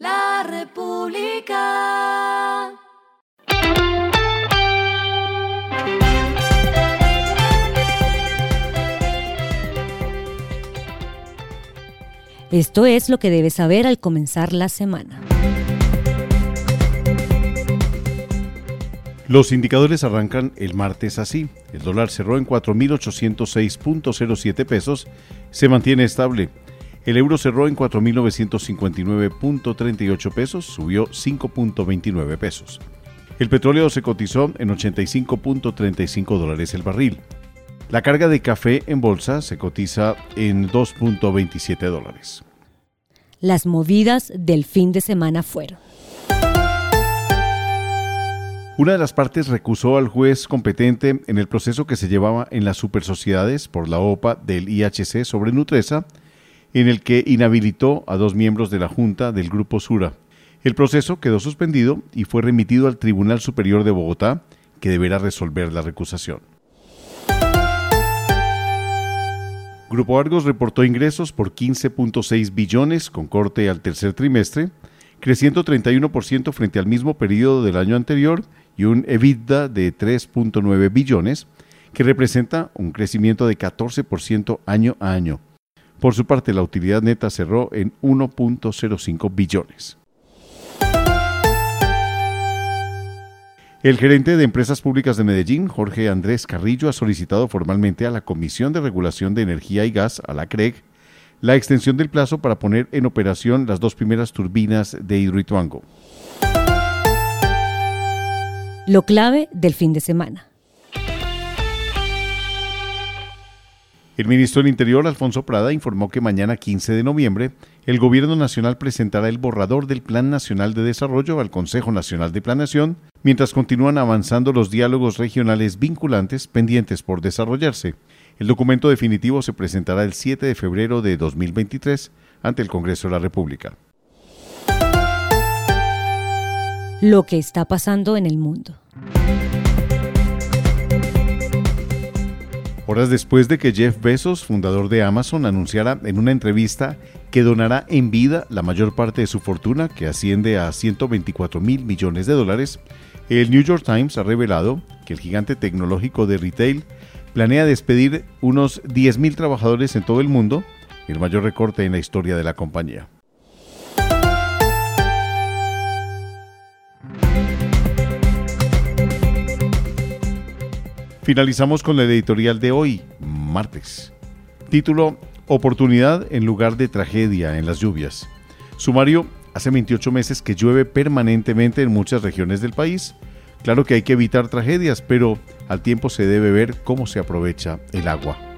La República. Esto es lo que debes saber al comenzar la semana. Los indicadores arrancan el martes así. El dólar cerró en 4.806.07 pesos, se mantiene estable. El euro cerró en 4.959.38 pesos, subió 5.29 pesos. El petróleo se cotizó en 85.35 dólares el barril. La carga de café en bolsa se cotiza en 2.27 dólares. Las movidas del fin de semana fueron. Una de las partes recusó al juez competente en el proceso que se llevaba en las supersociedades por la OPA del IHC sobre Nutresa, en el que inhabilitó a dos miembros de la Junta del Grupo Sura. El proceso quedó suspendido y fue remitido al Tribunal Superior de Bogotá, que deberá resolver la recusación. Grupo Argos reportó ingresos por 15.6 billones con corte al tercer trimestre, creciendo 31% frente al mismo periodo del año anterior y un EBITDA de 3.9 billones, que representa un crecimiento de 14% año a año. Por su parte, la utilidad neta cerró en 1.05 billones. El gerente de Empresas Públicas de Medellín, Jorge Andrés Carrillo, ha solicitado formalmente a la Comisión de Regulación de Energía y Gas, a la CREG, la extensión del plazo para poner en operación las dos primeras turbinas de Hidroituango. Lo clave del fin de semana. El ministro del Interior, Alfonso Prada, informó que mañana 15 de noviembre el Gobierno Nacional presentará el borrador del Plan Nacional de Desarrollo al Consejo Nacional de Planeación, mientras continúan avanzando los diálogos regionales vinculantes pendientes por desarrollarse. El documento definitivo se presentará el 7 de febrero de 2023 ante el Congreso de la República. Lo que está pasando en el mundo. Horas después de que Jeff Bezos, fundador de Amazon, anunciara en una entrevista que donará en vida la mayor parte de su fortuna, que asciende a 124 mil millones de dólares, el New York Times ha revelado que el gigante tecnológico de retail planea despedir unos 10 mil trabajadores en todo el mundo, el mayor recorte en la historia de la compañía. Finalizamos con la editorial de hoy, martes. Título, Oportunidad en lugar de tragedia en las lluvias. Sumario, hace 28 meses que llueve permanentemente en muchas regiones del país. Claro que hay que evitar tragedias, pero al tiempo se debe ver cómo se aprovecha el agua.